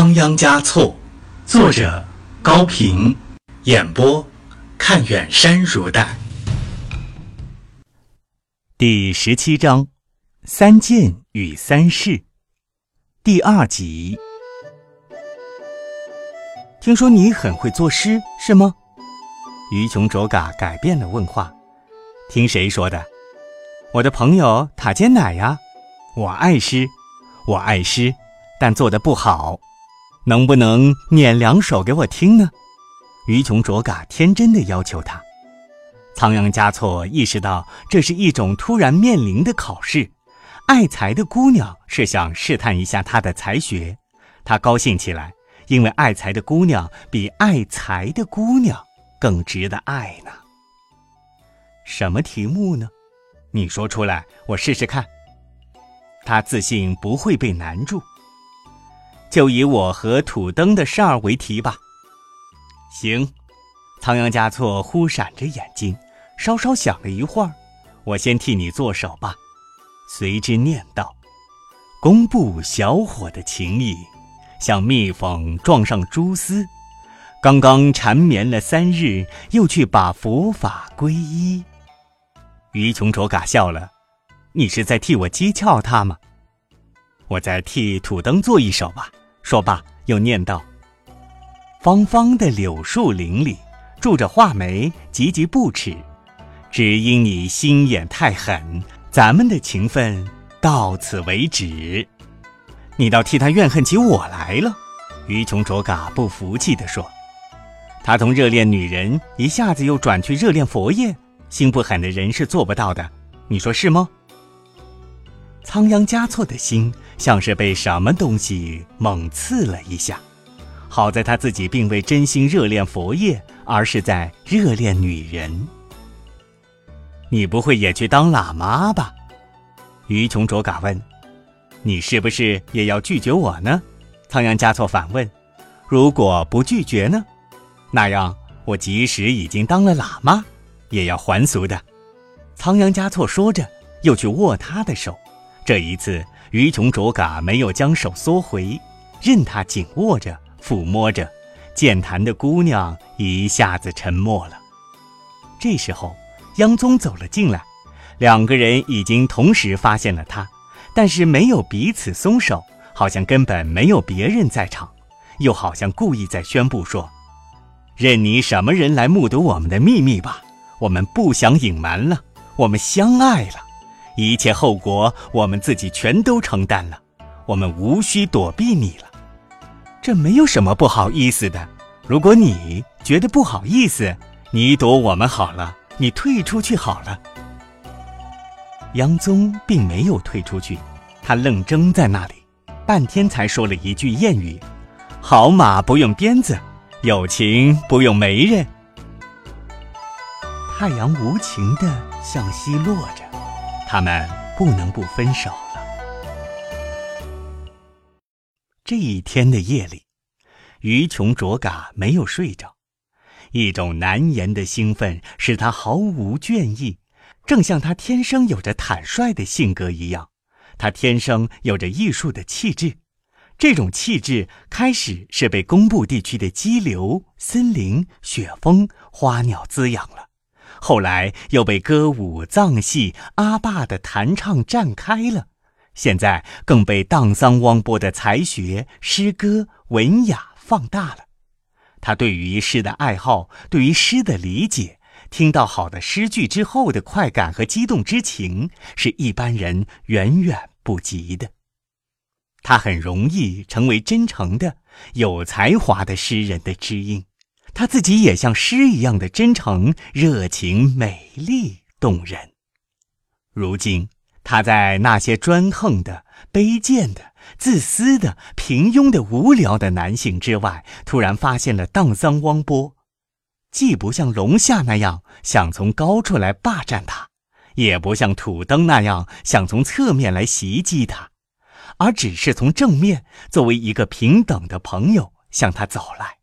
仓央嘉措，作者高平，演播看远山如黛。第十七章：三件与三世，第二集。听说你很会作诗，是吗？于琼卓嘎改变了问话。听谁说的？我的朋友塔尖奶呀。我爱诗，我爱诗，但做的不好。能不能念两首给我听呢？于琼卓嘎天真的要求他。仓央嘉措意识到这是一种突然面临的考试，爱才的姑娘是想试探一下他的才学。他高兴起来，因为爱才的姑娘比爱才的姑娘更值得爱呢。什么题目呢？你说出来，我试试看。他自信不会被难住。就以我和土登的事儿为题吧。行，仓央嘉措忽闪着眼睛，稍稍想了一会儿。我先替你做手吧。随之念道：“公布小伙的情谊，像蜜蜂撞上蛛丝。刚刚缠绵了三日，又去把佛法皈依。”于琼卓嘎笑了：“你是在替我讥诮他吗？我在替土登做一首吧。”说罢，又念道：“方方的柳树林里，住着画眉，急急不耻。只因你心眼太狠，咱们的情分到此为止。你倒替他怨恨起我来了。”于琼卓嘎不服气地说：“他从热恋女人一下子又转去热恋佛爷，心不狠的人是做不到的。你说是吗？”仓央嘉措的心像是被什么东西猛刺了一下，好在他自己并未真心热恋佛业，而是在热恋女人。你不会也去当喇嘛吧？于琼卓嘎问。你是不是也要拒绝我呢？仓央嘉措反问。如果不拒绝呢？那样我即使已经当了喇嘛，也要还俗的。仓央嘉措说着，又去握他的手。这一次，于琼卓嘎没有将手缩回，任他紧握着、抚摸着。健谈的姑娘一下子沉默了。这时候，央宗走了进来，两个人已经同时发现了他，但是没有彼此松手，好像根本没有别人在场，又好像故意在宣布说：“任你什么人来目睹我们的秘密吧，我们不想隐瞒了，我们相爱了。”一切后果我们自己全都承担了，我们无需躲避你了，这没有什么不好意思的。如果你觉得不好意思，你躲我们好了，你退出去好了。杨宗并没有退出去，他愣怔在那里，半天才说了一句谚语：“好马不用鞭子，有情不用媒人。”太阳无情地向西落着。他们不能不分手了。这一天的夜里，于琼卓嘎没有睡着，一种难言的兴奋使他毫无倦意，正像他天生有着坦率的性格一样，他天生有着艺术的气质。这种气质开始是被工部地区的激流、森林、雪峰、花鸟滋养了。后来又被歌舞、藏戏、阿坝的弹唱占开了，现在更被荡桑汪波的才学、诗歌、文雅放大了。他对于诗的爱好，对于诗的理解，听到好的诗句之后的快感和激动之情，是一般人远远不及的。他很容易成为真诚的、有才华的诗人的知音。他自己也像诗一样的真诚、热情、美丽、动人。如今，他在那些专横的、卑贱的、自私的、平庸的、无聊的男性之外，突然发现了荡桑汪波，既不像龙夏那样想从高处来霸占他，也不像土登那样想从侧面来袭击他，而只是从正面，作为一个平等的朋友向他走来。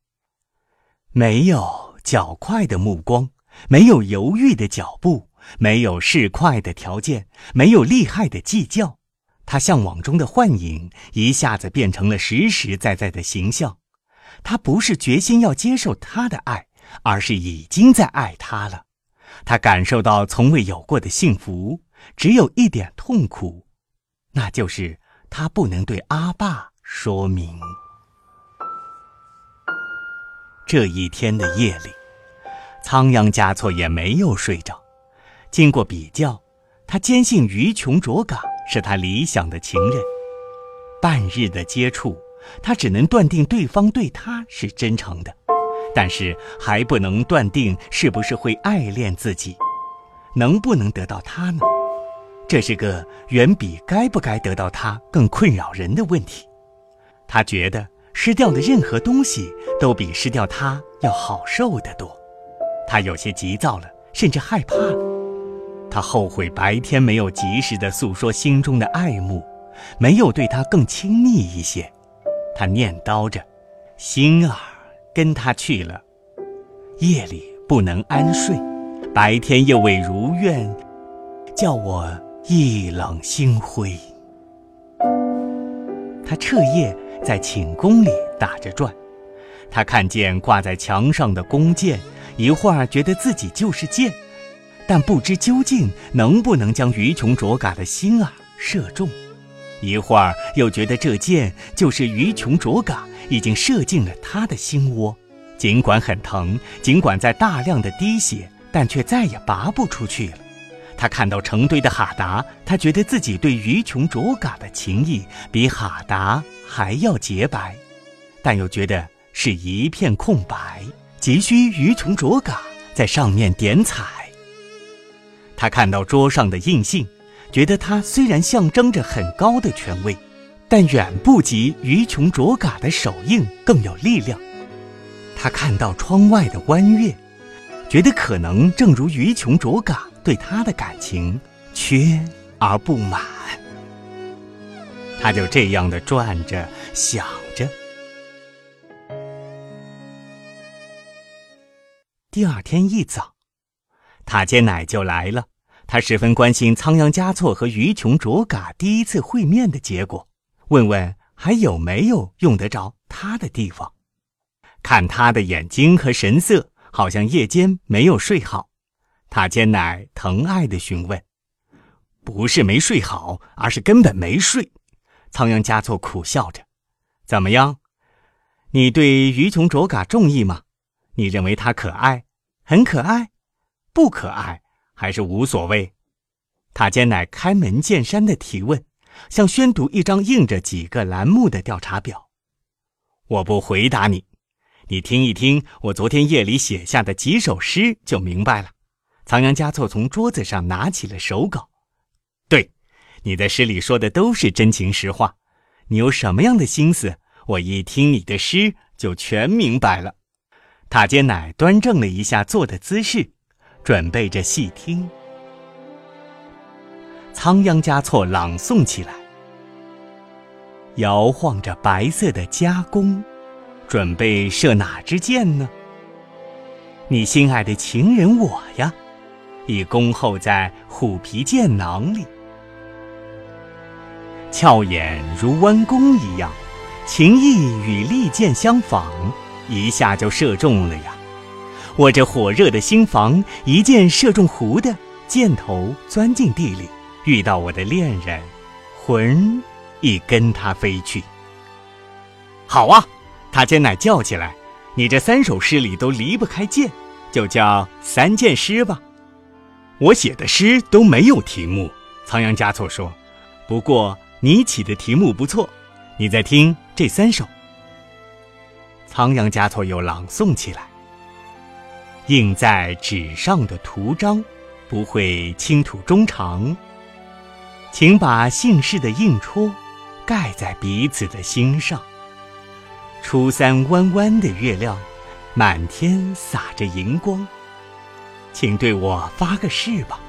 没有较快的目光，没有犹豫的脚步，没有市侩的条件，没有厉害的计较，他向往中的幻影一下子变成了实实在在的形象。他不是决心要接受他的爱，而是已经在爱他了。他感受到从未有过的幸福，只有一点痛苦，那就是他不能对阿爸说明。这一天的夜里，仓央嘉措也没有睡着。经过比较，他坚信于琼卓嘎是他理想的情人。半日的接触，他只能断定对方对他是真诚的，但是还不能断定是不是会爱恋自己，能不能得到他呢？这是个远比该不该得到他更困扰人的问题。他觉得失掉的任何东西都比失掉他要好受得多。他有些急躁了，甚至害怕了。他后悔白天没有及时的诉说心中的爱慕，没有对他更亲密一些。他念叨着：“心儿跟他去了，夜里不能安睡，白天又未如愿，叫我意冷心灰。”他彻夜在寝宫里打着转，他看见挂在墙上的弓箭，一会儿觉得自己就是箭。但不知究竟能不能将于琼卓嘎的心儿射中，一会儿又觉得这箭就是于琼卓嘎已经射进了他的心窝，尽管很疼，尽管在大量的滴血，但却再也拔不出去了。他看到成堆的哈达，他觉得自己对于琼卓嘎的情谊比哈达还要洁白，但又觉得是一片空白，急需于琼卓嘎在上面点彩。他看到桌上的印信，觉得它虽然象征着很高的权威，但远不及于琼卓嘎的手印更有力量。他看到窗外的弯月，觉得可能正如于琼卓嘎对他的感情缺而不满。他就这样的转着想着。第二天一早。塔尖奶就来了，他十分关心仓央嘉措和于琼卓嘎第一次会面的结果，问问还有没有用得着他的地方。看他的眼睛和神色，好像夜间没有睡好。塔尖奶疼爱的询问：“不是没睡好，而是根本没睡。”仓央嘉措苦笑着：“怎么样？你对于琼卓嘎中意吗？你认为他可爱，很可爱？”不可爱还是无所谓，塔尖乃开门见山的提问，像宣读一张印着几个栏目的调查表。我不回答你，你听一听我昨天夜里写下的几首诗就明白了。仓央嘉措从桌子上拿起了手稿。对，你的诗里说的都是真情实话。你有什么样的心思，我一听你的诗就全明白了。塔尖乃端正了一下坐的姿势。准备着细听，仓央嘉措朗诵起来，摇晃着白色的加弓，准备射哪支箭呢？你心爱的情人我呀，已恭候在虎皮箭囊里，俏眼如弯弓一样，情意与利箭相仿，一下就射中了呀。我这火热的心房，一箭射中狐的箭头，钻进地里，遇到我的恋人，魂已跟他飞去。好啊，他尖乃叫起来：“你这三首诗里都离不开箭，就叫三箭诗吧。”我写的诗都没有题目，仓央嘉措说：“不过你起的题目不错，你再听这三首。”仓央嘉措又朗诵起来。印在纸上的图章，不会倾吐衷肠。请把姓氏的印戳，盖在彼此的心上。初三弯弯的月亮，满天洒着银光。请对我发个誓吧，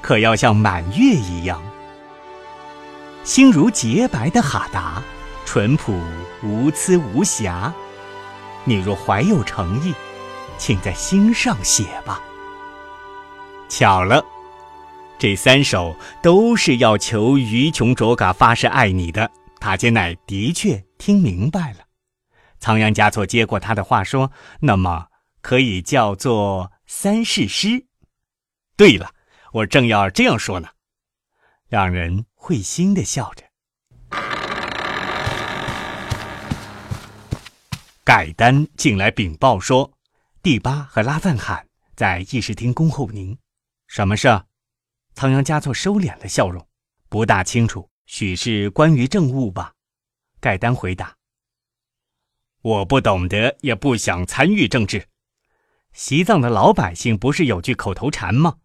可要像满月一样。心如洁白的哈达，淳朴无疵无瑕。你若怀有诚意。请在心上写吧。巧了，这三首都是要求于琼卓嘎发誓爱你的。塔尖乃的确听明白了。仓央嘉措接过他的话说：“那么可以叫做三世师。”对了，我正要这样说呢。两人会心的笑着。盖丹进来禀报说：“第八和拉赞罕在议事厅恭候您。”什么事？仓央嘉措收敛了笑容，不大清楚，许是关于政务吧。盖丹回答：“我不懂得，也不想参与政治。西藏的老百姓不是有句口头禅吗？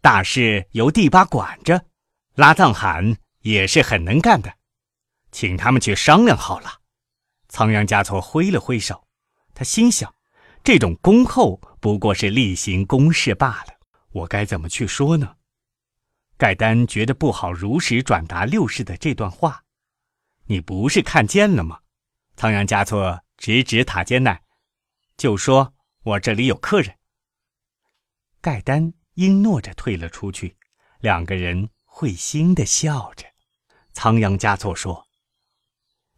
大事由第八管着，拉藏汗也是很能干的，请他们去商量好了。”仓央嘉措挥了挥手，他心想：这种恭候不过是例行公事罢了，我该怎么去说呢？盖丹觉得不好如实转达六世的这段话。你不是看见了吗？仓央嘉措指指塔尖奈，就说：“我这里有客人。”盖丹应诺着退了出去，两个人会心的笑着。仓央嘉措说：“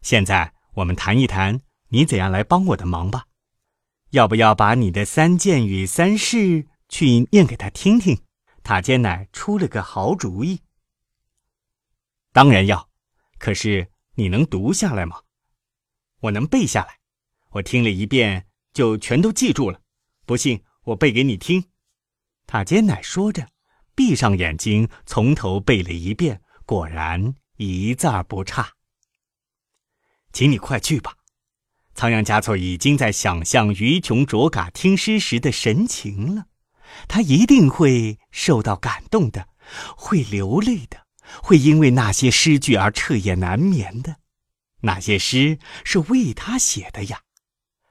现在。”我们谈一谈，你怎样来帮我的忙吧？要不要把你的三件与三事去念给他听听？塔尖乃出了个好主意。当然要，可是你能读下来吗？我能背下来，我听了一遍就全都记住了。不信，我背给你听。塔尖乃说着，闭上眼睛，从头背了一遍，果然一字儿不差。请你快去吧，仓央嘉措已经在想象于琼卓嘎听诗时的神情了，他一定会受到感动的，会流泪的，会因为那些诗句而彻夜难眠的。那些诗是为他写的呀，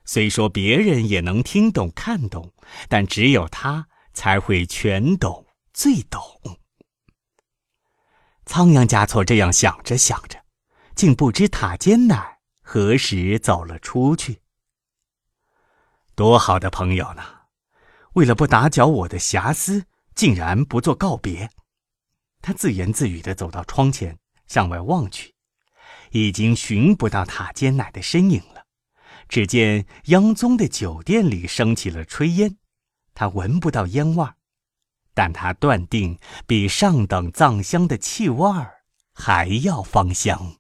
虽说别人也能听懂看懂，但只有他才会全懂最懂。仓央嘉措这样想着想着，竟不知塔尖乃。何时走了出去？多好的朋友呢！为了不打搅我的遐思，竟然不做告别。他自言自语地走到窗前，向外望去，已经寻不到塔尖乃的身影了。只见央宗的酒店里升起了炊烟，他闻不到烟味儿，但他断定比上等藏香的气味儿还要芳香。